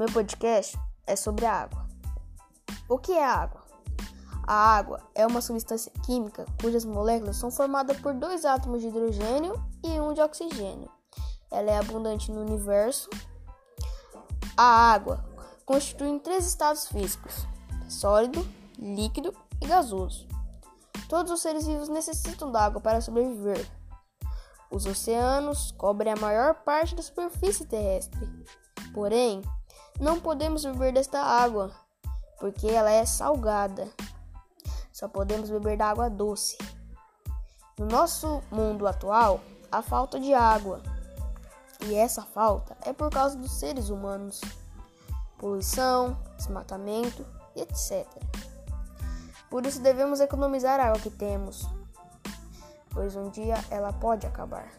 meu podcast é sobre a água. O que é a água? A água é uma substância química cujas moléculas são formadas por dois átomos de hidrogênio e um de oxigênio. Ela é abundante no universo. A água constitui três estados físicos: sólido, líquido e gasoso. Todos os seres vivos necessitam da água para sobreviver. Os oceanos cobrem a maior parte da superfície terrestre. Porém, não podemos beber desta água, porque ela é salgada. Só podemos beber da água doce. No nosso mundo atual, há falta de água. E essa falta é por causa dos seres humanos. Poluição, desmatamento e etc. Por isso devemos economizar a água que temos, pois um dia ela pode acabar.